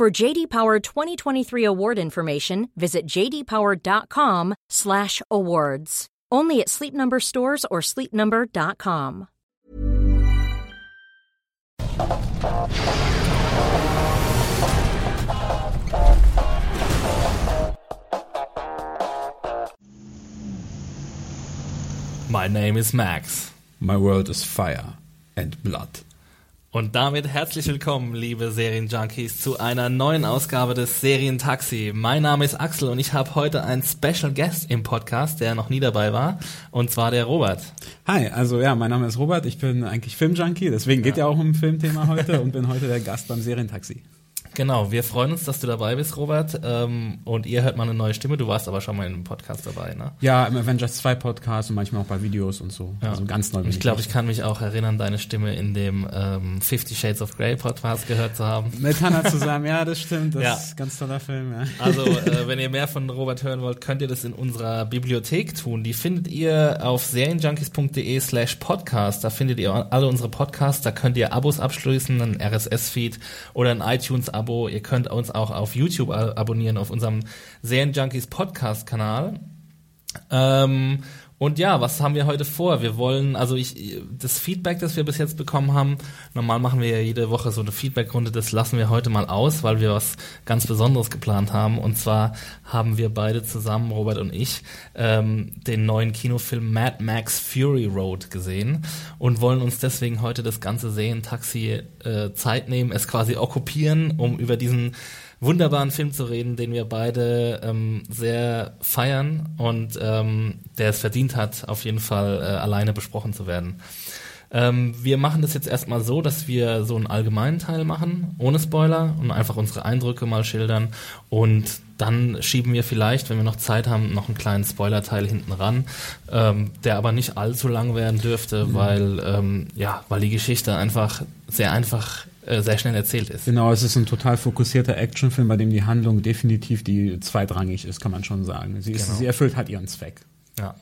For JD Power 2023 award information, visit jdpower.com/awards. Only at Sleep Number stores or sleepnumber.com. My name is Max. My world is fire and blood. Und damit herzlich willkommen, liebe Serienjunkies, zu einer neuen Ausgabe des Serientaxi. Mein Name ist Axel und ich habe heute einen Special Guest im Podcast, der noch nie dabei war, und zwar der Robert. Hi, also ja, mein Name ist Robert, ich bin eigentlich Filmjunkie, deswegen geht ja auch um Filmthema heute und bin heute der Gast beim Serientaxi. Genau, wir freuen uns, dass du dabei bist, Robert. Ähm, und ihr hört mal eine neue Stimme. Du warst aber schon mal in einem Podcast dabei, ne? Ja, im Avengers 2 Podcast und manchmal auch bei Videos und so. Ja. Also ganz neu. Ich glaube, ich kann mich auch erinnern, deine Stimme in dem ähm, Fifty Shades of Grey Podcast gehört zu haben. Mit Hannah zusammen, ja, das stimmt. Das Ja. ist ein ganz toller Film, ja. Also, äh, wenn ihr mehr von Robert hören wollt, könnt ihr das in unserer Bibliothek tun. Die findet ihr auf serienjunkies.de slash podcast. Da findet ihr alle unsere Podcasts. Da könnt ihr Abos abschließen, ein RSS-Feed oder ein iTunes-Abo. Ihr könnt uns auch auf YouTube abonnieren, auf unserem Serienjunkies Podcast-Kanal. Ähm, und ja, was haben wir heute vor? Wir wollen, also ich, das Feedback, das wir bis jetzt bekommen haben, normal machen wir ja jede Woche so eine Feedbackrunde, das lassen wir heute mal aus, weil wir was ganz Besonderes geplant haben. Und zwar haben wir beide zusammen, Robert und ich, ähm, den neuen Kinofilm Mad Max Fury Road gesehen und wollen uns deswegen heute das ganze Seen-Taxi äh, Zeit nehmen, es quasi okkupieren, um über diesen wunderbaren Film zu reden, den wir beide ähm, sehr feiern und ähm, der es verdient hat, auf jeden Fall äh, alleine besprochen zu werden. Ähm, wir machen das jetzt erstmal so, dass wir so einen allgemeinen Teil machen, ohne Spoiler und einfach unsere Eindrücke mal schildern und dann schieben wir vielleicht, wenn wir noch Zeit haben, noch einen kleinen Spoiler-Teil hinten ran, ähm, der aber nicht allzu lang werden dürfte, weil ähm, ja, weil die Geschichte einfach sehr einfach, sehr schnell erzählt ist. Genau, es ist ein total fokussierter Actionfilm, bei dem die Handlung definitiv die zweitrangig ist, kann man schon sagen. Sie, ist, Genau. sie erfüllt halt ihren Zweck. Ja.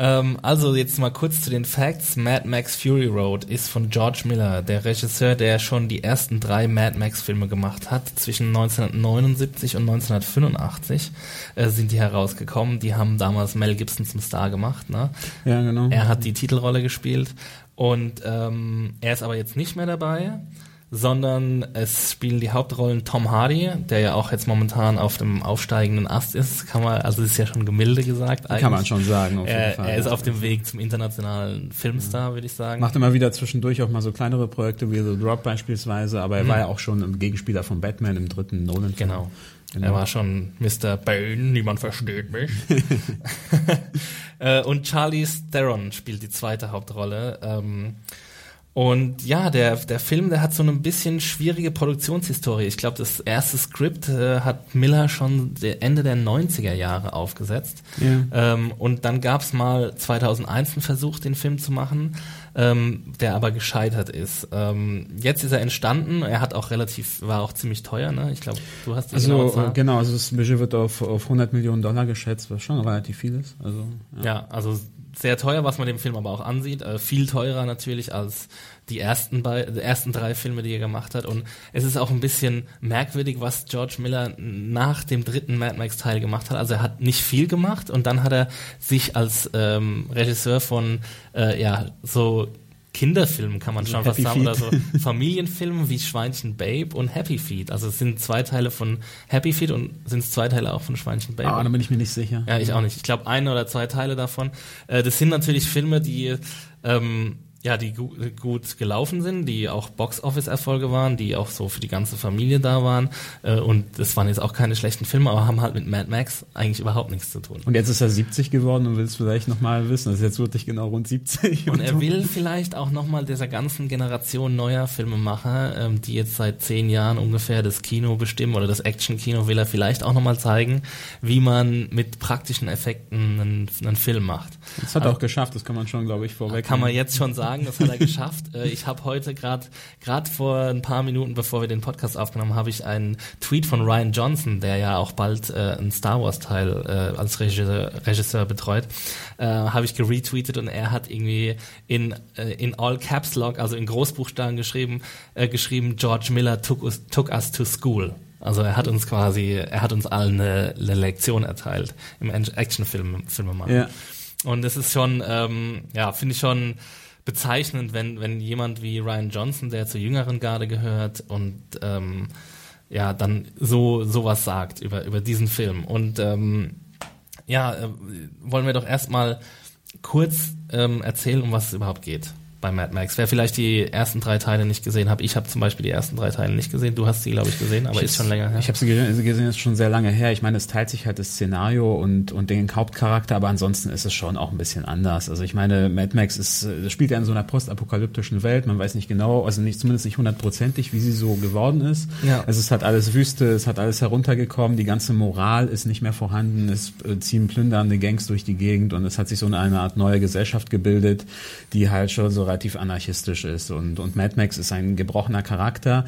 Ähm, also jetzt mal kurz zu den Facts. Mad Max Fury Road ist von George Miller, der Regisseur, der schon die ersten drei Mad Max Filme gemacht hat. Zwischen 1979 und 1985 äh, sind die herausgekommen. Die haben damals Mel Gibson zum Star gemacht. Ne? Ja, genau. Er hat die Titelrolle gespielt und ähm, er ist aber jetzt nicht mehr dabei, sondern es spielen die Hauptrollen Tom Hardy, der ja auch jetzt momentan auf dem aufsteigenden Ast ist, kann man, also ist ja schon gemilde gesagt. Kann man schon sagen, auf jeden Er, Fall. er ist auf dem Weg zum internationalen Filmstar, würde ich sagen. Macht immer wieder zwischendurch auch mal so kleinere Projekte wie The Drop beispielsweise, aber er war ja auch schon ein Gegenspieler von Batman im dritten Nolan. Mhm. Genau. Genau. Er war schon Mr. Bane, niemand versteht mich. Äh, und Charlie Theron spielt die zweite Hauptrolle. Ähm, und ja, der, der Film, der hat so eine bisschen schwierige Produktionshistorie. Ich glaube, das erste Skript äh, hat Miller schon Ende der 90er Jahre aufgesetzt. Ja. Ähm, und dann gab's mal 2001 einen Versuch, den Film zu machen, ähm, der aber gescheitert ist. Ähm, jetzt ist er entstanden. Er hat auch relativ, war auch ziemlich teuer. Ne? Ich glaube, du hast Also äh, genau, also das Budget wird auf, auf 100 Millionen Dollar geschätzt, was schon relativ viel ist. Also ja. Ja, also sehr teuer, was man dem Film aber auch ansieht. Äh, viel teurer natürlich als die ersten, die ersten drei Filme, die er gemacht hat. Und es ist auch ein bisschen merkwürdig, was George Miller nach dem dritten Mad Max Teil gemacht hat. Also er hat nicht viel gemacht und dann hat er sich als ähm, Regisseur von äh, ja so Kinderfilmen kann man schon fast Happy sagen oder so Feet. Familienfilmen wie Schweinchen Babe und Happy Feet. Also es sind zwei Teile von Happy Feet und sind es zwei Teile auch von Schweinchen Babe. Ah, da bin ich mir nicht sicher. Ja, ich auch nicht. Ich glaube, eine oder zwei Teile davon. Äh, das sind natürlich Filme, die ähm, ja, die gu gut gelaufen sind, die auch Box-Office-Erfolge waren, die auch so für die ganze Familie da waren. Äh, und das waren jetzt auch keine schlechten Filme, aber haben halt mit Mad Max eigentlich überhaupt nichts zu tun. Und jetzt ist er 70 geworden und will es vielleicht nochmal wissen. Das ist jetzt wirklich genau rund 70. Und, und er will vielleicht auch nochmal dieser ganzen Generation neuer Filmemacher, ähm, die jetzt seit zehn Jahren ungefähr das Kino bestimmen oder das Action-Kino, will er vielleicht auch nochmal zeigen, wie man mit praktischen Effekten einen, einen Film macht. Das hat er auch geschafft, das kann man schon, glaube ich, vorweg. Kann man jetzt schon sagen, das hat er geschafft. Äh, ich habe heute gerade, gerade vor ein paar Minuten, bevor wir den Podcast aufgenommen, habe ich einen Tweet von Ryan Johnson, der ja auch bald äh, einen Star Wars Teil äh, als Regisseur, Regisseur betreut, äh, habe ich geretweetet und er hat irgendwie in äh, in All Caps Lock, also in Großbuchstaben geschrieben, äh, geschrieben, George Miller took us, took us to school. Also er hat uns quasi, er hat uns allen eine, eine Lektion erteilt im Actionfilm Filmemachen. Ja. Und das ist schon, ähm, ja, finde ich schon bezeichnend, wenn, wenn jemand wie Ryan Johnson, der zur jüngeren Garde gehört und ähm, ja, dann so sowas sagt über, über diesen Film. Und ähm, ja, äh, wollen wir doch erstmal kurz ähm, erzählen, um was es überhaupt geht bei Mad Max. Wer vielleicht die ersten drei Teile nicht gesehen hat, ich habe zum Beispiel die ersten drei Teile nicht gesehen. Du hast sie, glaube ich, gesehen, aber ich ist schon länger her. Ich habe sie gesehen, ist schon sehr lange her. Ich meine, es teilt sich halt das Szenario und und den Hauptcharakter, aber ansonsten ist es schon auch ein bisschen anders. Also ich meine, Mad Max ist, das spielt ja in so einer postapokalyptischen Welt. Man weiß nicht genau, also nicht zumindest nicht hundertprozentig, wie sie so geworden ist. Ja. Es hat alles Wüste, es hat alles heruntergekommen, die ganze Moral ist nicht mehr vorhanden. Es äh, ziehen plündernde Gangs durch die Gegend und es hat sich so eine Art neue Gesellschaft gebildet, die halt schon so relativ anarchistisch ist. Und, und Mad Max ist ein gebrochener Charakter,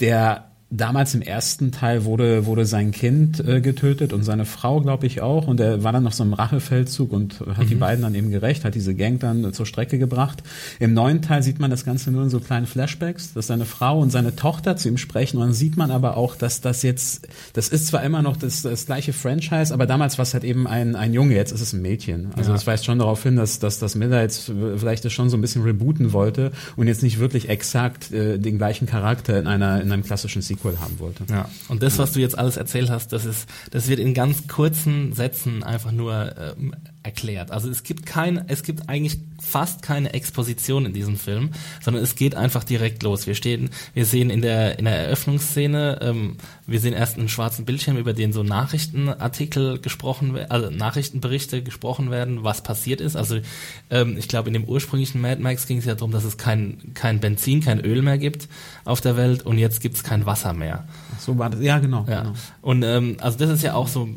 der damals im ersten Teil wurde, wurde sein Kind äh, getötet und seine Frau, glaube ich, auch. Und er war dann auf so einem Rachefeldzug und hat mhm. die beiden dann eben gerecht, hat diese Gang dann äh, zur Strecke gebracht. Im neuen Teil sieht man das Ganze nur in so kleinen Flashbacks, dass seine Frau und seine Tochter zu ihm sprechen. Und dann sieht man aber auch, dass das jetzt, das ist zwar immer noch das, das gleiche Franchise, aber damals war es halt eben ein, ein Junge, jetzt ist es ein Mädchen. Also ja. das weist schon darauf hin, dass, dass das Miller jetzt vielleicht das schon so ein bisschen rebooten wollte und jetzt nicht wirklich exakt äh, den gleichen Charakter in einer in einem klassischen Sequel Sequel haben wollte. Ja. Und das, was du jetzt alles erzählt hast, das ist, das wird in ganz kurzen Sätzen einfach nur ähm, erklärt. Also es gibt kein, es gibt eigentlich fast keine Exposition in diesem Film, sondern es geht einfach direkt los. Wir stehen, wir sehen in der in der Eröffnungsszene, ähm, wir sehen erst einen schwarzen Bildschirm, über den so Nachrichtenartikel gesprochen werden, also Nachrichtenberichte gesprochen werden, was passiert ist. Also ähm, ich glaube, in dem ursprünglichen Mad Max ging es ja darum, dass es kein kein Benzin, kein Öl mehr gibt auf der Welt und jetzt gibt es kein Wasser mehr. So war das, ja genau. Ja. genau. Und ähm, also das ist ja auch so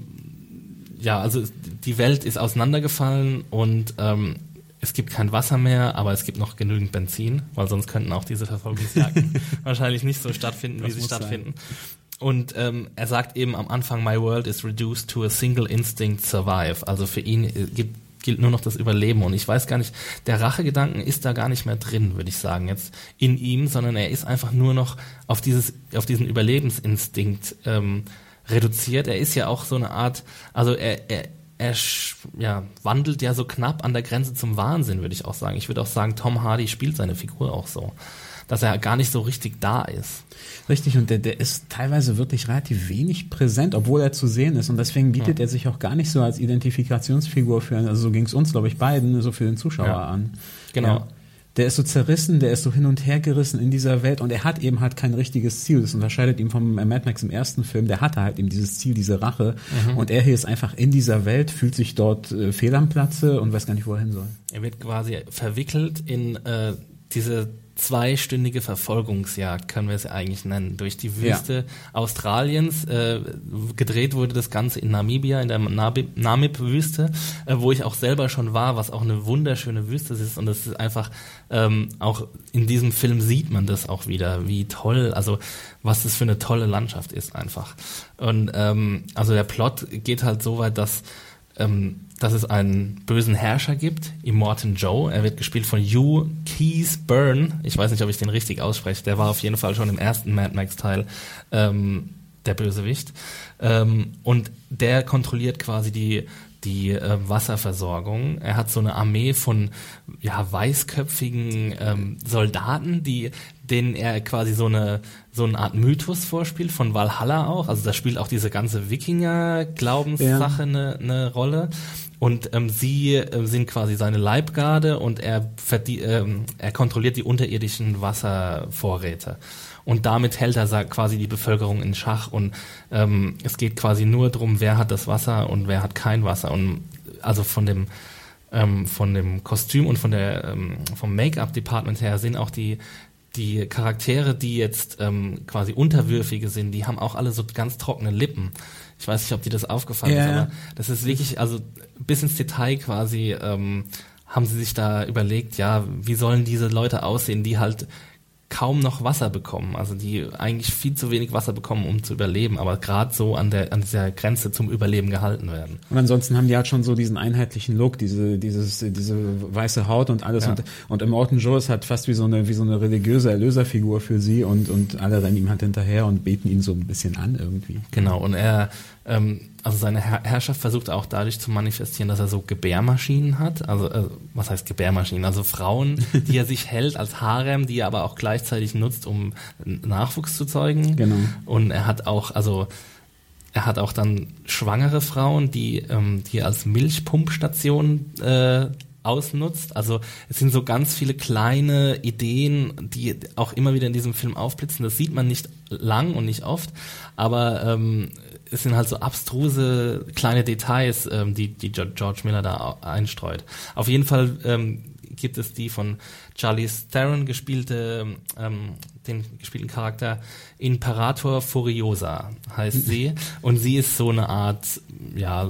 ja, also die Welt ist auseinandergefallen und ähm, es gibt kein Wasser mehr, aber es gibt noch genügend Benzin, weil sonst könnten auch diese Verfolgungsjagden wahrscheinlich nicht so stattfinden, das wie sie stattfinden. Sein. Und ähm, er sagt eben am Anfang, My world is reduced to a single instinct survive. Also für ihn äh, gibt, gilt nur noch das Überleben. Und ich weiß gar nicht, der Rachegedanken ist da gar nicht mehr drin, würde ich sagen, jetzt in ihm, sondern er ist einfach nur noch auf dieses, auf diesen Überlebensinstinkt ähm, reduziert. Er ist ja auch so eine Art, also er, er, er ja, wandelt ja so knapp an der Grenze zum Wahnsinn, würde ich auch sagen. Ich würde auch sagen, Tom Hardy spielt seine Figur auch so, dass er gar nicht so richtig da ist. Richtig, und der, der ist teilweise wirklich relativ wenig präsent, obwohl er zu sehen ist. Und deswegen bietet ja. er sich auch gar nicht so als Identifikationsfigur für, also so ging es uns, glaube ich, beiden, so für den Zuschauer ja. an. Genau. Ja der ist so zerrissen, der ist so hin und her gerissen in dieser Welt und er hat eben halt kein richtiges Ziel. Das unterscheidet ihn vom Mad Max im ersten Film. Der hatte halt eben dieses Ziel, diese Rache. Mhm. Und er hier ist einfach in dieser Welt, fühlt sich dort äh, fehl am Platze und weiß gar nicht, wo er hin soll. Er wird quasi verwickelt in äh, diese zweistündige Verfolgungsjagd, können wir es eigentlich nennen, durch die Wüste ja. Australiens. Äh, gedreht wurde das Ganze in Namibia, in der Namib-Wüste, äh, wo ich auch selber schon war, was auch eine wunderschöne Wüste ist. Und das ist einfach, ähm, auch in diesem Film sieht man das auch wieder, wie toll, also was das für eine tolle Landschaft ist einfach. Und ähm, also der Plot geht halt so weit, dass ähm, dass es einen bösen Herrscher gibt, Immortan Joe. Er wird gespielt von Hugh Keys Byrne. Ich weiß nicht, ob ich den richtig ausspreche. Der war auf jeden Fall schon im ersten Mad Max Teil ähm, der Bösewicht. Ähm, und der kontrolliert quasi die die äh, Wasserversorgung. Er hat so eine Armee von ja, weißköpfigen ähm, Soldaten, die denen er quasi so eine so eine Art Mythos vorspielt von Valhalla auch. Also da spielt auch diese ganze Wikinger-Glaubenssache eine ja. ne Rolle. Und ähm, sie äh, sind quasi seine Leibgarde und er, ähm, er kontrolliert die unterirdischen Wasservorräte. Und damit hält er quasi die Bevölkerung in Schach. Und ähm, es geht quasi nur darum, wer hat das Wasser und wer hat kein Wasser. Und also von dem ähm, von dem Kostüm und von der ähm, vom Make-up-Department her sind auch die die Charaktere, die jetzt ähm, quasi Unterwürfige sind, die haben auch alle so ganz trockene Lippen. Ich weiß nicht, ob dir das aufgefallen yeah. ist, aber das ist wirklich, also bis ins Detail quasi ähm, haben sie sich da überlegt, ja, wie sollen diese Leute aussehen, die halt kaum noch Wasser bekommen, also die eigentlich viel zu wenig Wasser bekommen, um zu überleben, aber gerade so an der an dieser Grenze zum Überleben gehalten werden. Und ansonsten haben die halt schon so diesen einheitlichen Look, diese dieses diese weiße Haut und alles ja. und und Immortan Joe ist halt fast wie so eine wie so eine religiöse Erlöserfigur für sie und und alle rennen ihm halt hinterher und beten ihn so ein bisschen an irgendwie. Genau und er ähm, also seine Herrschaft versucht auch dadurch zu manifestieren, dass er so Gebärmaschinen hat. Also äh, was heißt Gebärmaschinen? Also Frauen, die er sich hält als Harem, die er aber auch gleichzeitig nutzt, um Nachwuchs zu zeugen. Genau. Und er hat auch, also er hat auch dann schwangere Frauen, die, ähm, die als Milchpumpstation äh, ausnutzt. Also es sind so ganz viele kleine Ideen, die auch immer wieder in diesem Film aufblitzen. Das sieht man nicht lang und nicht oft, aber ähm, es sind halt so abstruse kleine Details, ähm, die, die George Miller da einstreut. Auf jeden Fall ähm, gibt es die von Charlie Theron gespielte, ähm, den gespielten Charakter Imperator Furiosa heißt sie und sie ist so eine Art, ja,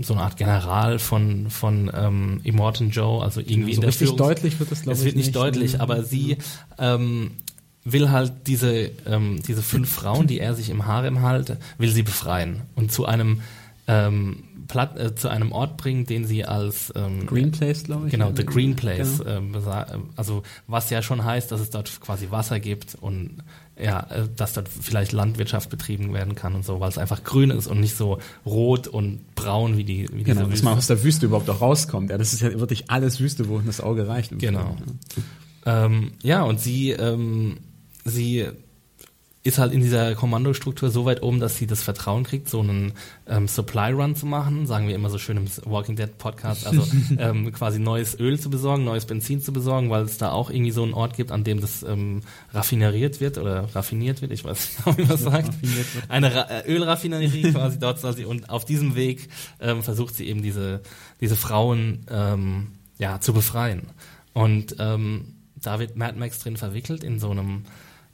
so eine Art General von von ähm, Immortan Joe, also irgendwie ja, so in der richtig Führungs deutlich wird das glaube ich. Es wird nicht, nicht deutlich, ne? aber sie ähm, will halt diese, ähm, diese fünf Frauen, die er sich im Harem halte, will sie befreien und zu einem ähm, Platt, äh, zu einem Ort bringen, den sie als ähm, Green Place, glaube ich. Genau, the Green Place. Genau. Ähm, also was ja schon heißt, dass es dort quasi Wasser gibt und ja, äh, dass dort vielleicht Landwirtschaft betrieben werden kann und so, weil es einfach grün ist und nicht so rot und braun wie die wie Genau, dass man aus der Wüste überhaupt auch rauskommt. Ja, das ist ja wirklich alles Wüste, wo das Auge reicht. Genau. Ähm, ja, und sie ähm, sie ist halt in dieser Kommandostruktur so weit oben, dass sie das Vertrauen kriegt, so einen ähm, Supply Run zu machen, sagen wir immer so schön im Walking Dead Podcast, also ähm, quasi neues Öl zu besorgen, neues Benzin zu besorgen, weil es da auch irgendwie so einen Ort gibt, an dem das ähm, raffineriert wird oder raffiniert wird, ich weiß nicht, wie man sagt. Eine Ra äh, Ölraffinerie quasi dort soll sie. Und auf diesem Weg ähm, versucht sie eben diese diese Frauen ähm, ja zu befreien. Und ähm, da wird Mad Max drin verwickelt in so einem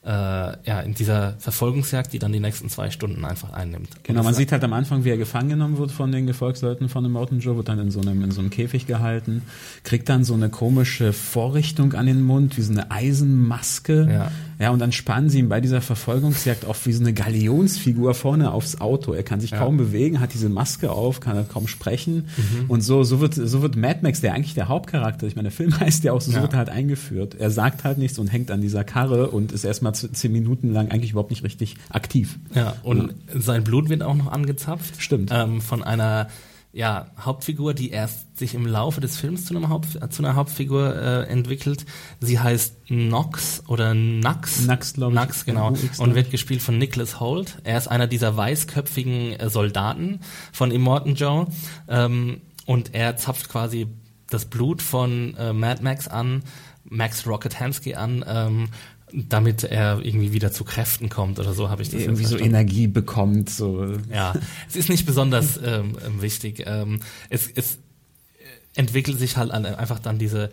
äh, ja, in dieser Verfolgungsjagd, die dann die nächsten zwei Stunden einfach einnimmt. Genau, man sieht halt am Anfang, wie er gefangen genommen wird von den Gefolgsleuten von dem Mountain Joe, wird dann in so einem, in so einem Käfig gehalten, kriegt dann so eine komische Vorrichtung an den Mund, wie so eine Eisenmaske. Ja. Ja, und dann spannen sie ihn bei dieser Verfolgungsjagd auf wie so eine Galionsfigur vorne aufs Auto. Er kann sich ja. kaum bewegen, hat diese Maske auf, kann halt kaum sprechen. Mhm. Und so, so wird, so wird Mad Max, der eigentlich der Hauptcharakter, ich meine, der Film heißt ja auch so, so ja. wird er halt eingeführt. Er sagt halt nichts und hängt an dieser Karre und ist erstmal zehn Minuten lang eigentlich überhaupt nicht richtig aktiv. Ja, und ja. sein Blut wird auch noch angezapft. Stimmt. Ähm, von einer ja, Hauptfigur, die erst sich im Laufe des Films zu, Haupt, zu einer Hauptfigur äh, entwickelt. Sie heißt Nox oder Nax. Nax, glaube ich. Nax, genau. Und wird gespielt von Nicholas Holt. Er ist einer dieser weißköpfigen äh, Soldaten von Immortan Joe. Ähm, und er zapft quasi das Blut von äh, Mad Max an, Max Rocket Hansky an, ähm, damit er irgendwie wieder zu Kräften kommt oder so habe ich das irgendwie so Energie bekommt so. Ja es ist nicht besonders ähm, wichtig. Ähm, es, es entwickelt sich halt einfach dann diese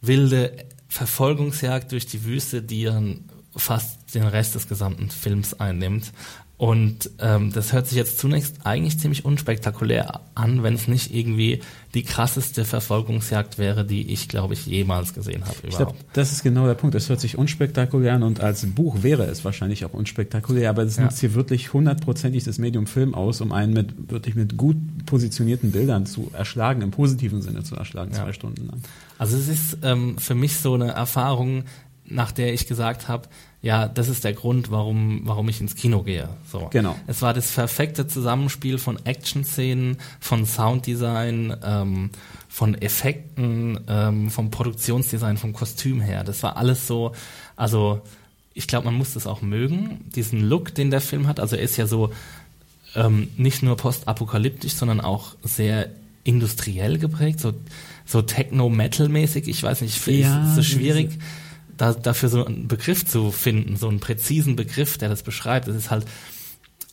wilde Verfolgungsjagd durch die Wüste die dann fast den Rest des gesamten Films einnimmt und ähm, das hört sich jetzt zunächst eigentlich ziemlich unspektakulär an, wenn es nicht irgendwie die krasseste Verfolgungsjagd wäre, die ich, glaube ich, jemals gesehen habe. Ich glaube, das ist genau der Punkt. Es hört sich unspektakulär an und als Buch wäre es wahrscheinlich auch unspektakulär, aber es ja. nutzt hier wirklich hundertprozentig das Medium Film aus, um einen mit wirklich mit gut positionierten Bildern zu erschlagen, im positiven Sinne zu erschlagen, ja. zwei Stunden lang. Also es ist ähm, für mich so eine Erfahrung, nach der ich gesagt habe, ja, das ist der Grund, warum, warum ich ins Kino gehe. So. Genau. Es war das perfekte Zusammenspiel von Action-Szenen, von Sounddesign, ähm, von Effekten, ähm, vom Produktionsdesign, vom Kostüm her. Das war alles so, also ich glaube, man muss das auch mögen, diesen Look, den der Film hat. Also er ist ja so ähm, nicht nur postapokalyptisch, sondern auch sehr industriell geprägt, so, so Techno-Metal-mäßig. Ich weiß nicht, ich ja, ist so schwierig, da, dafür so einen Begriff zu finden, so einen präzisen Begriff, der das beschreibt. Es ist halt,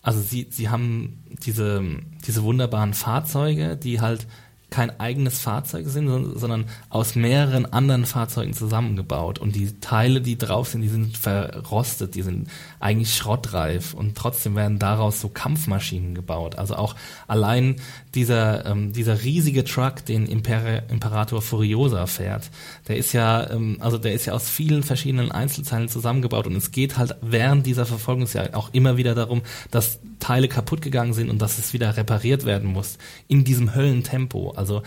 also sie, sie haben diese, diese wunderbaren Fahrzeuge, die halt kein eigenes Fahrzeug sind, sondern aus mehreren anderen Fahrzeugen zusammengebaut. Und die Teile, die drauf sind, die sind verrostet, die sind eigentlich schrottreif und trotzdem werden daraus so Kampfmaschinen gebaut. Also auch allein dieser, ähm, dieser riesige Truck, den Imper Imperator Furiosa fährt, der ist ja, ähm, also der ist ja aus vielen verschiedenen Einzelteilen zusammengebaut und es geht halt während dieser Verfolgungsjagd auch immer wieder darum, dass Teile kaputt gegangen sind und dass es wieder repariert werden muss in diesem Höllentempo. Also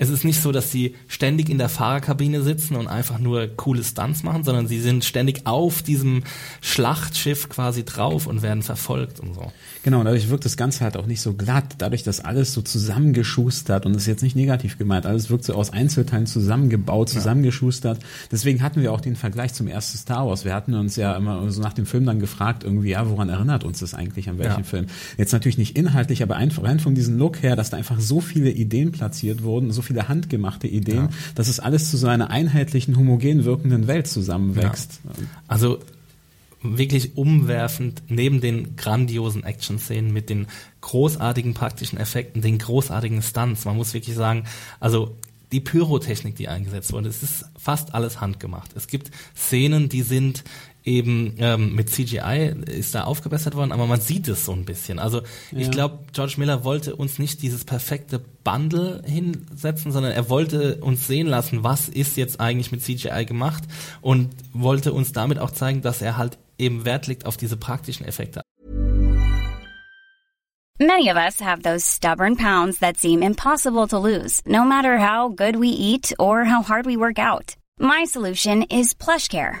es ist nicht so, dass sie ständig in der Fahrerkabine sitzen und einfach nur coole Stunts machen, sondern sie sind ständig auf diesem Schlachtschiff quasi drauf und werden verfolgt und so. Genau, dadurch wirkt das Ganze halt auch nicht so glatt, dadurch, dass alles so zusammengeschustert und das ist jetzt nicht negativ gemeint, alles wirkt so aus Einzelteilen zusammengebaut, zusammengeschustert. Deswegen hatten wir auch den Vergleich zum ersten Star Wars. Wir hatten uns ja immer so nach dem Film dann gefragt, irgendwie, ja, woran erinnert uns das eigentlich, an welchen ja. Film? Jetzt natürlich nicht inhaltlich, aber einfach rein von diesem Look her, dass da einfach so viele Ideen platziert wurden, so viele handgemachte Ideen, ja. dass es alles zu so einer einheitlichen, homogen wirkenden Welt zusammenwächst. Ja. Also wirklich umwerfend neben den grandiosen Action-Szenen mit den großartigen praktischen Effekten, den großartigen Stunts. Man muss wirklich sagen, also die Pyrotechnik, die eingesetzt wurde, es ist fast alles handgemacht. Es gibt Szenen, die sind eben ähm, mit CGI ist da aufgebessert worden, aber man sieht es so ein bisschen. Also ja. ich glaube, George Miller wollte uns nicht dieses perfekte Bundle hinsetzen, sondern er wollte uns sehen lassen, was ist jetzt eigentlich mit CGI gemacht und wollte uns damit auch zeigen, dass er halt eben Wert legt auf diese praktischen Effekte. Many of us have those stubborn pounds that seem impossible to lose, no matter how good we eat or how hard we work out. My solution is PlushCare.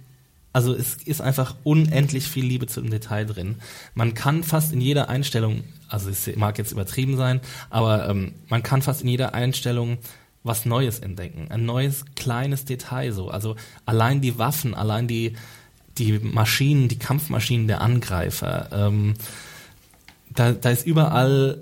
Also es ist einfach unendlich viel Liebe zum Detail drin. Man kann fast in jeder Einstellung, also es mag jetzt übertrieben sein, aber ähm, man kann fast in jeder Einstellung was Neues entdecken. Ein neues kleines Detail so. Also allein die Waffen, allein die, die Maschinen, die Kampfmaschinen der Angreifer. Ähm, da, da ist überall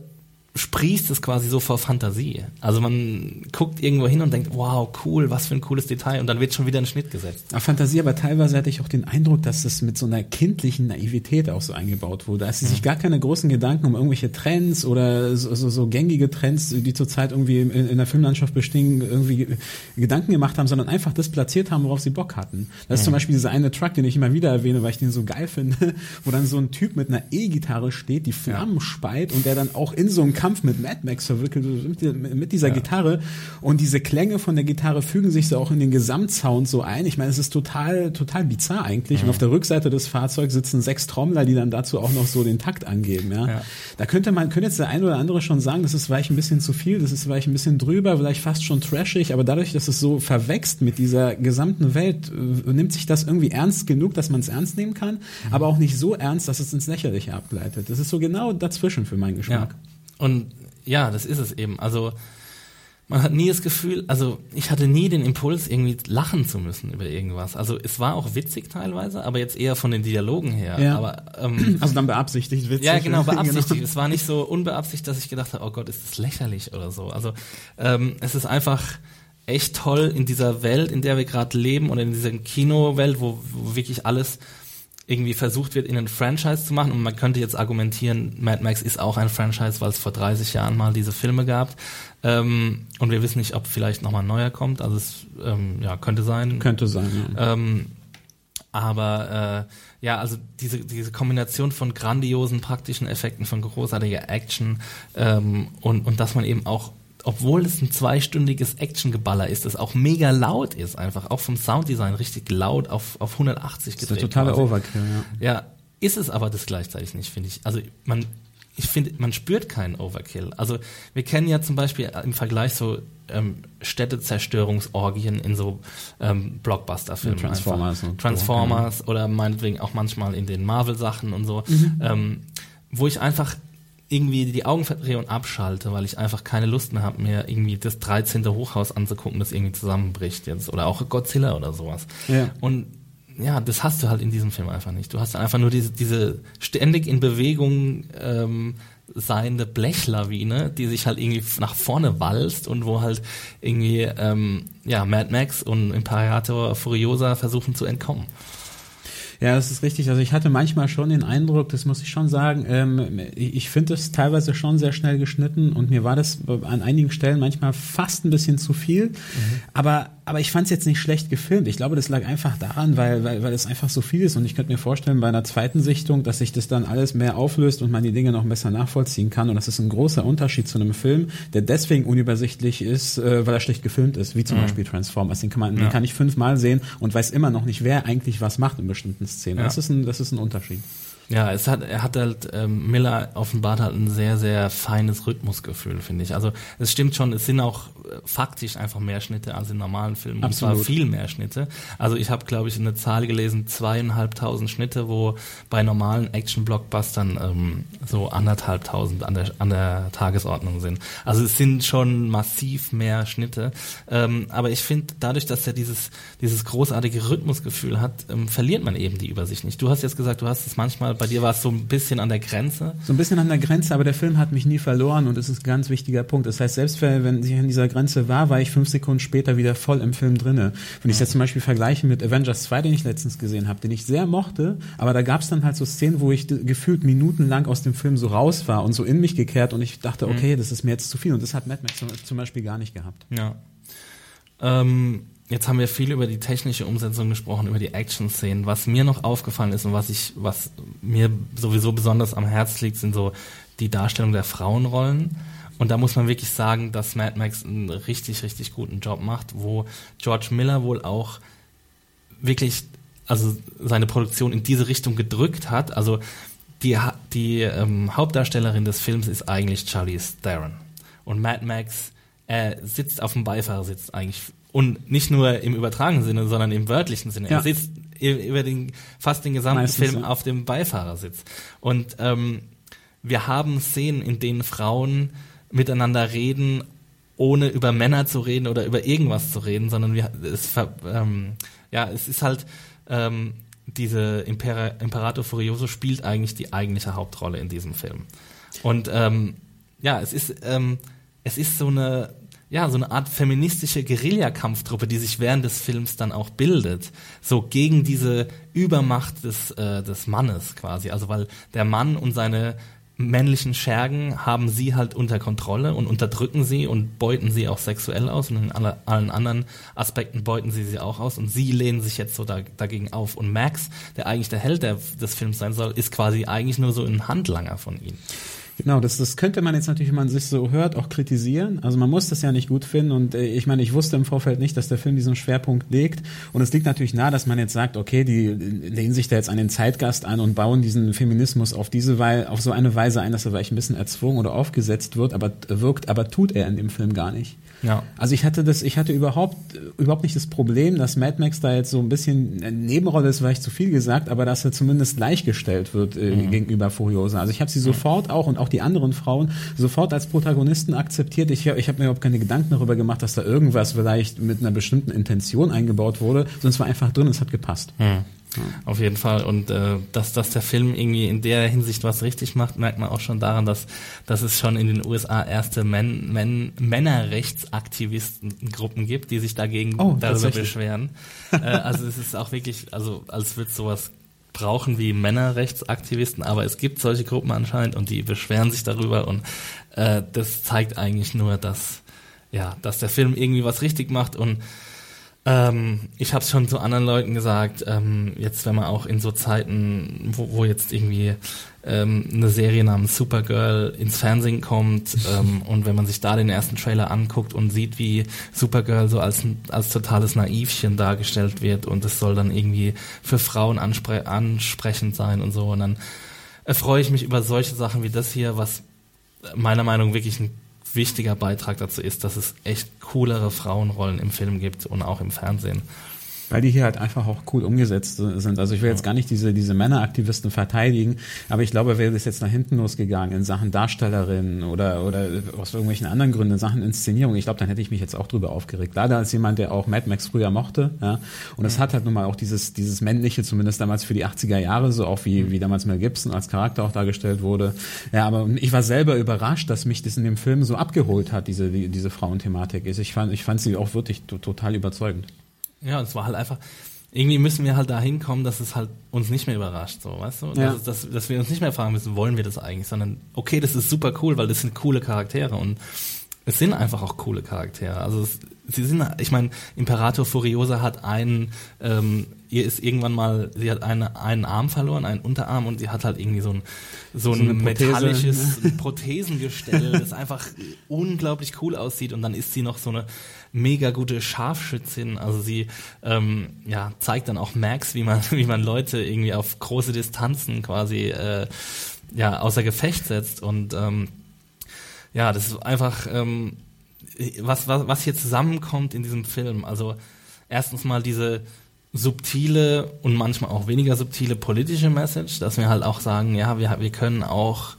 sprießt es quasi so vor Fantasie. Also man guckt irgendwo hin und denkt, wow, cool, was für ein cooles Detail und dann wird schon wieder ein Schnitt gesetzt. Ja, Fantasie, aber teilweise hatte ich auch den Eindruck, dass das mit so einer kindlichen Naivität auch so eingebaut wurde. Dass sie sich gar keine großen Gedanken um irgendwelche Trends oder so, so, so gängige Trends, die zurzeit irgendwie in, in, der Filmlandschaft bestehen, irgendwie Gedanken gemacht haben, sondern einfach das platziert haben, worauf sie Bock hatten. Das ist zum Beispiel dieser eine Truck, den ich immer wieder erwähne, weil ich den so geil finde, wo dann so ein Typ mit einer E-Gitarre steht, die Flammen ja. speit und der dann auch in so einem Kampf mit Mad Max verwickelt, mit dieser ja. Gitarre. Und diese Klänge von der Gitarre fügen sich so auch in den Gesamtsound so ein. Ich meine, es ist total, total bizarr eigentlich. Mhm. Und auf der Rückseite des Fahrzeugs sitzen sechs Trommler, die dann dazu auch noch so den Takt angeben. Ja? ja. Da könnte man, könnte jetzt der ein oder andere schon sagen, das ist vielleicht ein bisschen zu viel, das ist vielleicht ein bisschen drüber, vielleicht fast schon trashig, aber dadurch, dass es so verwächst mit dieser gesamten Welt, äh, nimmt sich das irgendwie ernst genug, dass man es ernst nehmen kann, mhm. aber auch nicht so ernst, dass es ins Lächerliche abgleitet. Das ist so genau dazwischen für meinen Geschmack. Ja. Und ja, das ist es eben. Also man hat nie das Gefühl, also ich hatte nie den Impuls, irgendwie lachen zu müssen über irgendwas. Also es war auch witzig teilweise, aber jetzt eher von den Dialogen her. Ja. Aber, ähm, also dann beabsichtigt witzig. Ja, genau, beabsichtigt. genau. Es war nicht so unbeabsichtigt, dass ich gedacht habe, oh Gott, ist das lächerlich oder so. Also ähm, es ist einfach echt toll in dieser Welt, in der wir gerade leben oder in dieser Kinowelt, wo, wo wirklich alles irgendwie versucht wird, in ein Franchise zu machen. Und man könnte jetzt argumentieren, Mad Max ist auch ein Franchise, weil es vor 30 Jahren mal diese Filme gab. Ähm, und wir wissen nicht, ob vielleicht nochmal ein neuer kommt. Also es ähm, ja, könnte sein. Könnte sein, ja. Ähm, aber äh, ja, also diese, diese Kombination von grandiosen praktischen Effekten, von großartiger Action ähm, und, und dass man eben auch obwohl es ein zweistündiges Actiongeballer ist, das auch mega laut ist, einfach auch vom Sounddesign richtig laut auf, auf 180 gedreht. Das ist der totale Overkill, ja. Ja, ist es aber das gleichzeitig nicht, finde ich. Also man ich finde, man spürt keinen Overkill. Also wir kennen ja zum Beispiel im Vergleich so ähm, Städtezerstörungsorgien in so ähm, Blockbuster-Filmen. Transformers. Transformers oder meinetwegen auch manchmal in den Marvel-Sachen und so, mhm. ähm, wo ich einfach irgendwie die Augen verdrehe und abschalte, weil ich einfach keine Lust mehr habe, mir irgendwie das 13. Hochhaus anzugucken, das irgendwie zusammenbricht jetzt. Oder auch Godzilla oder sowas. Ja. Und ja, das hast du halt in diesem Film einfach nicht. Du hast einfach nur diese, diese ständig in Bewegung ähm, seiende Blechlawine, die sich halt irgendwie nach vorne walzt und wo halt irgendwie ähm, ja Mad Max und Imperator Furiosa versuchen zu entkommen. Ja, das ist richtig. Also ich hatte manchmal schon den Eindruck, das muss ich schon sagen, ähm, ich finde es teilweise schon sehr schnell geschnitten und mir war das an einigen Stellen manchmal fast ein bisschen zu viel. Mhm. Aber aber ich fand es jetzt nicht schlecht gefilmt. Ich glaube, das lag einfach daran, weil, weil, weil es einfach so viel ist. Und ich könnte mir vorstellen, bei einer zweiten Sichtung, dass sich das dann alles mehr auflöst und man die Dinge noch besser nachvollziehen kann. Und das ist ein großer Unterschied zu einem Film, der deswegen unübersichtlich ist, äh, weil er schlecht gefilmt ist, wie zum mhm. Beispiel Transformers. Den kann man, ja. den kann ich fünfmal sehen und weiß immer noch nicht, wer eigentlich was macht in bestimmten Szenen. Ja. Das ist ein, das ist ein Unterschied. Ja, es hat, er hat halt, ähm, Miller offenbart halt ein sehr, sehr feines Rhythmusgefühl, finde ich. Also es stimmt schon, es sind auch äh, faktisch einfach mehr Schnitte als in normalen Filmen. Absolut. Und zwar viel mehr Schnitte. Also ich habe, glaube ich, eine Zahl gelesen, zweieinhalbtausend Schnitte, wo bei normalen Action-Blockbustern ähm, so anderthalbtausend an der, an der Tagesordnung sind. Also es sind schon massiv mehr Schnitte. Ähm, aber ich finde, dadurch, dass er dieses, dieses großartige Rhythmusgefühl hat, ähm, verliert man eben die Übersicht nicht. Du hast jetzt gesagt, du hast es manchmal bei dir war es so ein bisschen an der Grenze. So ein bisschen an der Grenze, aber der Film hat mich nie verloren und das ist ein ganz wichtiger Punkt. Das heißt, selbst wenn ich an dieser Grenze war, war ich fünf Sekunden später wieder voll im Film drinne. Wenn ich es jetzt zum Beispiel vergleiche mit Avengers 2, den ich letztens gesehen habe, den ich sehr mochte, aber da gab es dann halt so Szenen, wo ich gefühlt minutenlang aus dem Film so raus war und so in mich gekehrt und ich dachte, mhm. okay, das ist mir jetzt zu viel und das hat Mad Max zum Beispiel gar nicht gehabt. Ja. Ähm Jetzt haben wir viel über die technische Umsetzung gesprochen, über die Action-Szenen. Was mir noch aufgefallen ist und was ich, was mir sowieso besonders am Herz liegt, sind so die Darstellung der Frauenrollen. Und da muss man wirklich sagen, dass Mad Max einen richtig, richtig guten Job macht, wo George Miller wohl auch wirklich, also seine Produktion in diese Richtung gedrückt hat. Also die, die ähm, Hauptdarstellerin des Films ist eigentlich Charlize Theron. Und Mad Max äh, sitzt auf dem Beifahrersitz eigentlich und nicht nur im übertragenen Sinne, sondern im wörtlichen Sinne. Ja. Er sitzt über den, fast den gesamten Meistens, Film ja. auf dem Beifahrersitz. Und ähm, wir haben Szenen, in denen Frauen miteinander reden, ohne über Männer zu reden oder über irgendwas zu reden, sondern wir, es, ähm, ja, es ist halt ähm, diese Imper Imperator Furioso spielt eigentlich die eigentliche Hauptrolle in diesem Film. Und ähm, ja, es ist ähm, es ist so eine ja, so eine Art feministische Guerillakampftruppe, die sich während des Films dann auch bildet. So gegen diese Übermacht des, äh, des Mannes quasi. Also weil der Mann und seine männlichen Schergen haben sie halt unter Kontrolle und unterdrücken sie und beuten sie auch sexuell aus und in alle, allen anderen Aspekten beuten sie sie auch aus und sie lehnen sich jetzt so da, dagegen auf. Und Max, der eigentlich der Held der, des Films sein soll, ist quasi eigentlich nur so ein Handlanger von ihnen. Genau, das, das könnte man jetzt natürlich, wenn man sich so hört, auch kritisieren. Also man muss das ja nicht gut finden und äh, ich meine, ich wusste im Vorfeld nicht, dass der Film diesen Schwerpunkt legt und es liegt natürlich nahe, dass man jetzt sagt, okay, die lehnen sich da jetzt an den Zeitgast an und bauen diesen Feminismus auf diese Weise, auf so eine Weise ein, dass er vielleicht ein bisschen erzwungen oder aufgesetzt wird, aber wirkt, aber tut er in dem Film gar nicht. Ja. Also ich hatte das, ich hatte überhaupt, überhaupt nicht das Problem, dass Mad Max da jetzt so ein bisschen eine Nebenrolle ist, vielleicht zu viel gesagt, aber dass er zumindest gleichgestellt wird äh, mhm. gegenüber Furiosa. Also ich habe sie sofort auch und auch die anderen Frauen sofort als Protagonisten akzeptiert. Ich, ich habe mir überhaupt keine Gedanken darüber gemacht, dass da irgendwas vielleicht mit einer bestimmten Intention eingebaut wurde, sondern es war einfach drin, es hat gepasst. Mhm. Auf jeden Fall. Und äh, dass, dass der Film irgendwie in der Hinsicht was richtig macht, merkt man auch schon daran, dass, dass es schon in den USA erste Men, Men, Männerrechtsaktivistengruppen gibt, die sich dagegen oh, darüber beschweren. äh, also es ist auch wirklich, also als wird sowas brauchen wie Männerrechtsaktivisten, aber es gibt solche Gruppen anscheinend und die beschweren sich darüber und äh, das zeigt eigentlich nur, dass ja, dass der Film irgendwie was richtig macht und ähm, ich habe es schon zu anderen Leuten gesagt, ähm, jetzt wenn man auch in so Zeiten, wo, wo jetzt irgendwie ähm, eine Serie namens Supergirl ins Fernsehen kommt ähm, und wenn man sich da den ersten Trailer anguckt und sieht, wie Supergirl so als, als totales Naivchen dargestellt wird und es soll dann irgendwie für Frauen anspre ansprechend sein und so und dann freue ich mich über solche Sachen wie das hier, was meiner Meinung nach wirklich ein wichtiger Beitrag dazu ist, dass es echt coolere Frauenrollen im Film gibt und auch im Fernsehen. Weil die hier halt einfach auch cool umgesetzt sind. Also ich will jetzt gar nicht diese, diese Männeraktivisten verteidigen, aber ich glaube, wäre das jetzt nach hinten losgegangen in Sachen Darstellerinnen oder, oder aus irgendwelchen anderen Gründen, in Sachen Inszenierung, ich glaube, dann hätte ich mich jetzt auch drüber aufgeregt. Leider als jemand, der auch Mad Max früher mochte, ja. Und es mhm. hat halt nun mal auch dieses, dieses männliche, zumindest damals für die 80er Jahre, so auch wie, wie damals Mel Gibson als Charakter auch dargestellt wurde. Ja, aber ich war selber überrascht, dass mich das in dem Film so abgeholt hat, diese, die, diese Frauenthematik ist. Ich fand, ich fand sie auch wirklich total überzeugend. Ja, es war halt einfach, irgendwie müssen wir halt dahin kommen, dass es halt uns nicht mehr überrascht, so, weißt du? Ja. Dass, dass, dass wir uns nicht mehr fragen müssen, wollen wir das eigentlich, sondern okay, das ist super cool, weil das sind coole Charaktere und es sind einfach auch coole Charaktere. Also es, sie sind, ich meine, Imperator Furiosa hat einen, ähm, ihr ist irgendwann mal, sie hat eine, einen Arm verloren, einen Unterarm und sie hat halt irgendwie so ein, so, so ein metallisches Prothesengestell, das einfach unglaublich cool aussieht und dann ist sie noch so eine mega gute Scharfschützin. Also sie ähm, ja, zeigt dann auch Max, wie man, wie man Leute irgendwie auf große Distanzen quasi äh, ja, außer Gefecht setzt. Und ähm, ja, das ist einfach ähm, was, was, was hier zusammenkommt in diesem Film. Also erstens mal diese subtile und manchmal auch weniger subtile politische Message, dass wir halt auch sagen, ja, wir, wir können auch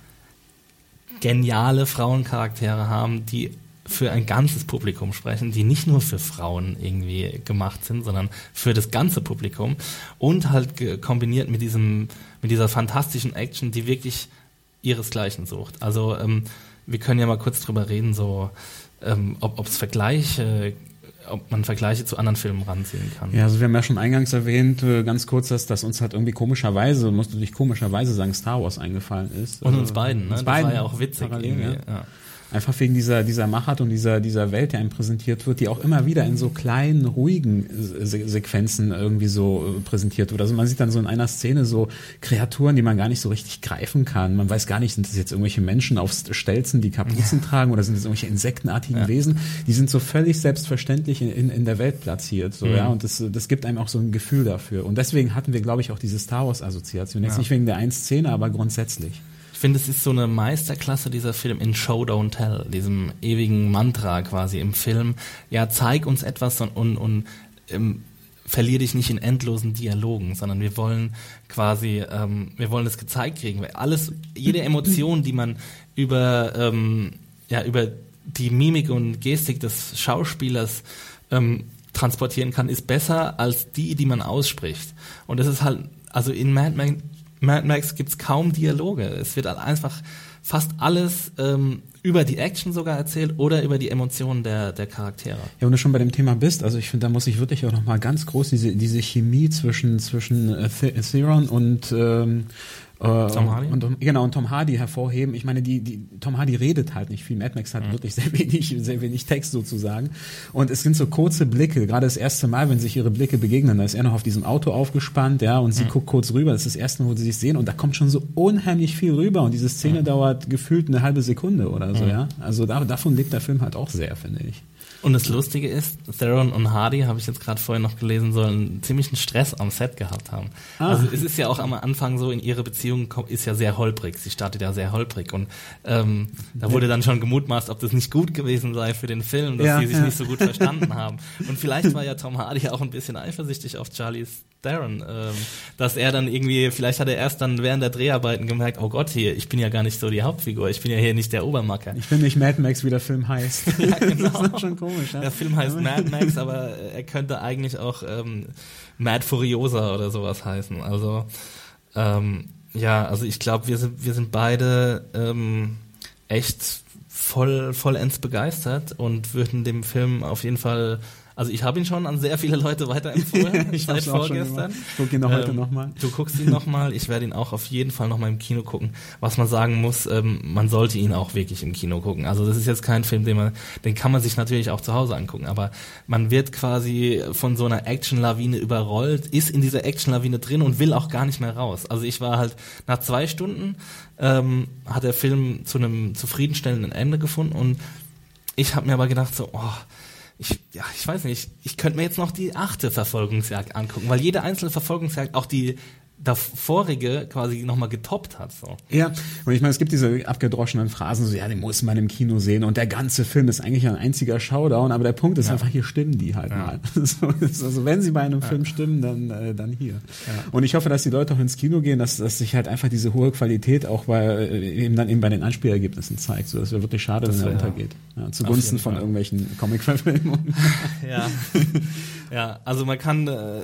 geniale Frauencharaktere haben, die für ein ganzes Publikum sprechen, die nicht nur für Frauen irgendwie gemacht sind, sondern für das ganze Publikum und halt kombiniert mit diesem, mit dieser fantastischen Action, die wirklich ihresgleichen sucht. Also ähm, wir können ja mal kurz drüber reden, so ähm, ob es Vergleiche ob man Vergleiche zu anderen Filmen ranziehen kann. Ja, also wir haben ja schon eingangs erwähnt, äh, ganz kurz, dass, dass uns halt irgendwie komischerweise, musst du dich komischerweise sagen, Star Wars eingefallen ist. Und uns beiden, ne? Uns beiden. Das war ja auch witzig. Parallel, ja. Ja. Einfach wegen dieser, dieser Machart und dieser, dieser Welt, die einem präsentiert wird, die auch immer wieder in so kleinen, ruhigen Se Sequenzen irgendwie so äh, präsentiert wird. Also man sieht dann so in einer Szene so Kreaturen, die man gar nicht so richtig greifen kann. Man weiß gar nicht, sind das jetzt irgendwelche Menschen auf Stelzen, die Kapuzen ja. tragen oder sind das irgendwelche insektenartigen ja. Wesen? Die sind so völlig selbstverständlich in, in, in der Welt platziert. So, mhm. ja, und das, das gibt einem auch so ein Gefühl dafür. Und deswegen hatten wir, glaube ich, auch diese Star Wars-Assoziation. Jetzt ja. nicht wegen der einen Szene, aber grundsätzlich finde, es ist so eine Meisterklasse dieser Film in Show Don't Tell, diesem ewigen Mantra quasi im Film. Ja, zeig uns etwas und, und, und ähm, verlier dich nicht in endlosen Dialogen, sondern wir wollen quasi, ähm, wir wollen es gezeigt kriegen. Alles, jede Emotion, die man über, ähm, ja, über die Mimik und Gestik des Schauspielers ähm, transportieren kann, ist besser als die, die man ausspricht. Und das ist halt, also in Mad Men Mad Max gibt's kaum Dialoge. Es wird einfach fast alles ähm, über die Action sogar erzählt oder über die Emotionen der, der Charaktere. Ja, wenn du schon bei dem Thema bist, also ich finde, da muss ich wirklich auch nochmal ganz groß diese, diese Chemie zwischen, zwischen äh, Theron und ähm, äh, Tom Hardy? Und, genau, und Tom Hardy hervorheben. Ich meine, die, die, Tom Hardy redet halt nicht viel. Mad Max hat mhm. wirklich sehr wenig, sehr wenig Text sozusagen. Und es sind so kurze Blicke, gerade das erste Mal, wenn sich ihre Blicke begegnen, da ist er noch auf diesem Auto aufgespannt, ja, und sie mhm. guckt kurz rüber. Das ist das erste Mal, wo sie sich sehen. Und da kommt schon so unheimlich viel rüber. Und diese Szene mhm. dauert gefühlt eine halbe Sekunde oder so, mhm. ja. Also da, davon lebt der Film halt auch sehr, finde ich. Und das Lustige ist, Theron und Hardy, habe ich jetzt gerade vorher noch gelesen, sollen ziemlichen Stress am Set gehabt haben. Ah. Also es ist ja auch am Anfang so, in ihre Beziehung ist ja sehr holprig. Sie startet ja sehr holprig. Und ähm, da wurde dann schon gemutmaßt, ob das nicht gut gewesen sei für den Film, dass ja, sie sich ja. nicht so gut verstanden haben. Und vielleicht war ja Tom Hardy auch ein bisschen eifersüchtig auf Charlies Darren, ähm, dass er dann irgendwie, vielleicht hat er erst dann während der Dreharbeiten gemerkt, oh Gott, hier, ich bin ja gar nicht so die Hauptfigur, ich bin ja hier nicht der Obermacker. Ich bin nicht Mad Max, wie der Film heißt. ja, genau. das ist schon komisch. Ja? Der Film heißt Mad Max, aber er könnte eigentlich auch ähm, Mad Furiosa oder sowas heißen. Also ähm, ja, also ich glaube, wir sind wir sind beide ähm, echt voll vollends begeistert und würden dem Film auf jeden Fall also ich habe ihn schon an sehr viele Leute weiterempfohlen ich seit vorgestern. Ich gucke ihn heute ähm, nochmal. Du guckst ihn nochmal. Ich werde ihn auch auf jeden Fall nochmal im Kino gucken. Was man sagen muss, ähm, man sollte ihn auch wirklich im Kino gucken. Also das ist jetzt kein Film, den man, den kann man sich natürlich auch zu Hause angucken. Aber man wird quasi von so einer Action-Lawine überrollt, ist in dieser Action-Lawine drin und will auch gar nicht mehr raus. Also ich war halt nach zwei Stunden ähm, hat der Film zu einem zufriedenstellenden Ende gefunden und ich habe mir aber gedacht so, oh, ich, ja, ich weiß nicht, ich könnte mir jetzt noch die achte Verfolgungsjagd angucken, weil jede einzelne Verfolgungsjagd, auch die davorige quasi nochmal getoppt hat. So. Ja, und ich meine, es gibt diese abgedroschenen Phrasen, so ja, den muss man im Kino sehen und der ganze Film ist eigentlich ein einziger Showdown, aber der Punkt ist ja. einfach, hier stimmen die halt ja. mal. also wenn sie bei einem ja. Film stimmen, dann, äh, dann hier. Und ich hoffe, dass die Leute auch ins Kino gehen, dass, dass sich halt einfach diese hohe Qualität auch bei, äh, eben dann eben bei den Anspielergebnissen zeigt. So, das wäre wirklich schade, das wenn er untergeht. Ja, zugunsten von irgendwelchen Comic-Verfilmungen. ja. ja, also man kann äh,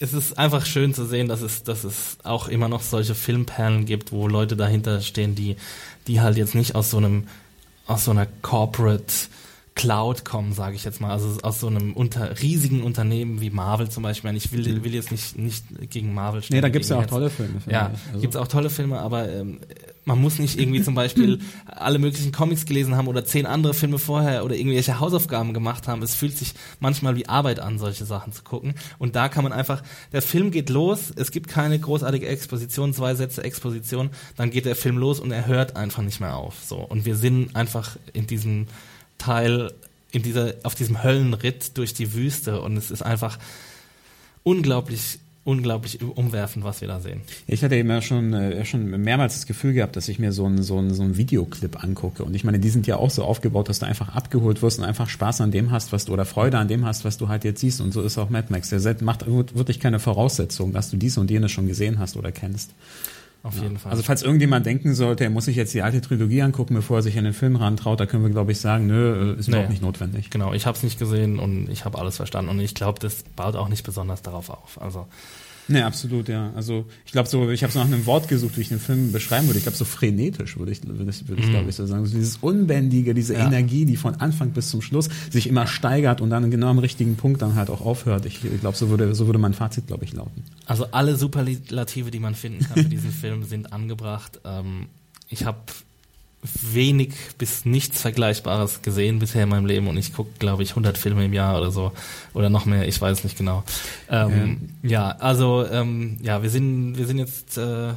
es ist einfach schön zu sehen, dass es, dass es auch immer noch solche Filmperlen gibt, wo Leute dahinter stehen, die, die halt jetzt nicht aus so einem, aus so einer Corporate Cloud kommen, sage ich jetzt mal, also aus so einem unter, riesigen Unternehmen wie Marvel zum Beispiel. Ich will, will jetzt nicht, nicht gegen Marvel stehen. Nee, da gibt's ja auch jetzt. tolle Filme. Ja, also. gibt's auch tolle Filme, aber ähm, man muss nicht irgendwie zum Beispiel alle möglichen Comics gelesen haben oder zehn andere Filme vorher oder irgendwelche Hausaufgaben gemacht haben. Es fühlt sich manchmal wie Arbeit an, solche Sachen zu gucken. Und da kann man einfach, der Film geht los, es gibt keine großartige Exposition, zwei Sätze Exposition, dann geht der Film los und er hört einfach nicht mehr auf. So. Und wir sind einfach in diesem Teil in dieser, auf diesem Höllenritt durch die Wüste und es ist einfach unglaublich unglaublich umwerfend, was wir da sehen. Ich hatte eben ja schon, äh, schon mehrmals das Gefühl gehabt, dass ich mir so einen so einen, so einen Videoclip angucke. Und ich meine, die sind ja auch so aufgebaut, dass du einfach abgeholt wirst und einfach Spaß an dem hast, was du oder Freude an dem hast, was du halt jetzt siehst. Und so ist auch Mad Max. Der macht wirklich keine Voraussetzung, dass du dies und jenes schon gesehen hast oder kennst. Auf ja. jeden Fall. Also falls irgendjemand denken sollte, er muss sich jetzt die alte Trilogie angucken, bevor er sich an den Film rantraut, da können wir, glaube ich, sagen, nö, äh, ist nee. überhaupt nicht notwendig. Genau, ich habe es nicht gesehen und ich habe alles verstanden und ich glaube, das baut auch nicht besonders darauf auf. Also Nee, absolut, ja. Also ich glaube so, ich habe so nach einem Wort gesucht, wie ich den Film beschreiben würde. Ich glaube so frenetisch würde ich, würde ich, würde ich mm. glaube ich so sagen. So dieses Unbändige, diese ja. Energie, die von Anfang bis zum Schluss sich immer steigert und dann genau am richtigen Punkt dann halt auch aufhört. Ich, ich glaube, so würde, so würde mein Fazit, glaube ich, lauten. Also alle Superlative, die man finden kann für diesen Film, sind angebracht. Ähm, ich habe wenig bis nichts Vergleichbares gesehen bisher in meinem Leben und ich gucke, glaube ich, 100 Filme im Jahr oder so oder noch mehr, ich weiß nicht genau. Ähm, ja. ja. also ähm, ja, wir sind wir sind jetzt äh,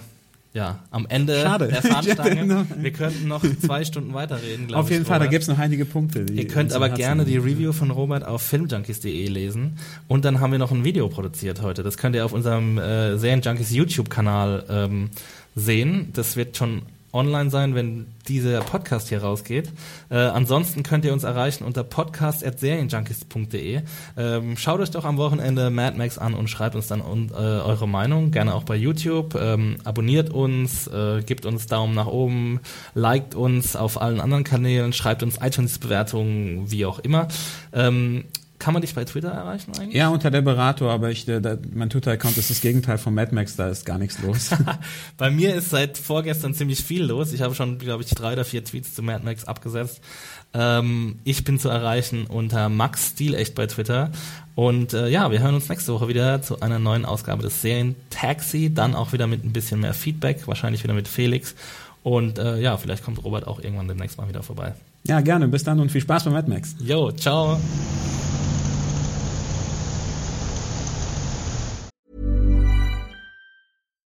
ja, am Ende Schade. der Fahnenstange. Wir könnten noch zwei Stunden weiterreden, glaube ich. Auf jeden Fall, Robert. da gibt's noch einige Punkte. Ihr könnt aber gerne die Review von Robert auf filmjunkies.de lesen. Und dann haben wir noch ein Video produziert heute. Das könnt ihr auf unserem äh, Serienjunkies YouTube-Kanal ähm, sehen. Das wird schon online sein, wenn dieser Podcast hier rausgeht. Äh, ansonsten könnt ihr uns erreichen unter podcast.serienjunkies.de. Ähm, schaut euch doch am Wochenende Mad Max an und schreibt uns dann un äh, eure Meinung. Gerne auch bei YouTube. Ähm, abonniert uns, äh, gebt uns Daumen nach oben, liked uns auf allen anderen Kanälen, schreibt uns iTunes-Bewertungen, wie auch immer. Ähm, kann man dich bei Twitter erreichen eigentlich? Ja, unter der Berater, aber ich, der, der, mein Twitter-Account ist das Gegenteil von Mad Max, da ist gar nichts los. bei mir ist seit vorgestern ziemlich viel los. Ich habe schon, glaube ich, drei oder vier Tweets zu Mad Max abgesetzt. Ähm, ich bin zu erreichen unter Max Stilecht bei Twitter. Und äh, ja, wir hören uns nächste Woche wieder zu einer neuen Ausgabe des Serien Taxi. Dann auch wieder mit ein bisschen mehr Feedback, wahrscheinlich wieder mit Felix. Und äh, ja, vielleicht kommt Robert auch irgendwann demnächst mal wieder vorbei. Ja, gerne. Bis dann und viel Spaß bei Mad Max. Jo, ciao.